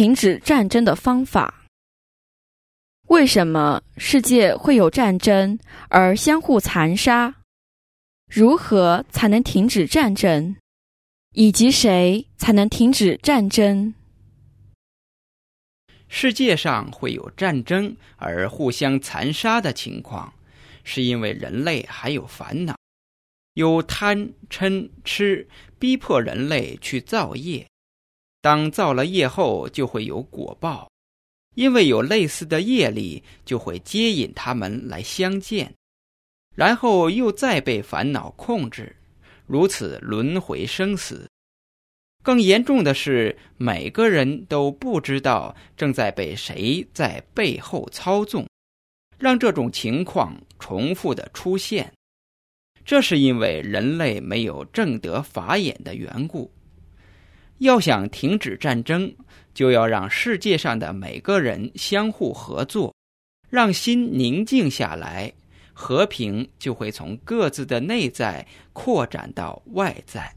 停止战争的方法。为什么世界会有战争而相互残杀？如何才能停止战争？以及谁才能停止战争？世界上会有战争而互相残杀的情况，是因为人类还有烦恼，有贪嗔痴，逼迫人类去造业。当造了业后，就会有果报，因为有类似的业力，就会接引他们来相见，然后又再被烦恼控制。如此轮回生死，更严重的是，每个人都不知道正在被谁在背后操纵，让这种情况重复的出现。这是因为人类没有正得法眼的缘故。要想停止战争，就要让世界上的每个人相互合作，让心宁静下来。和平就会从各自的内在扩展到外在。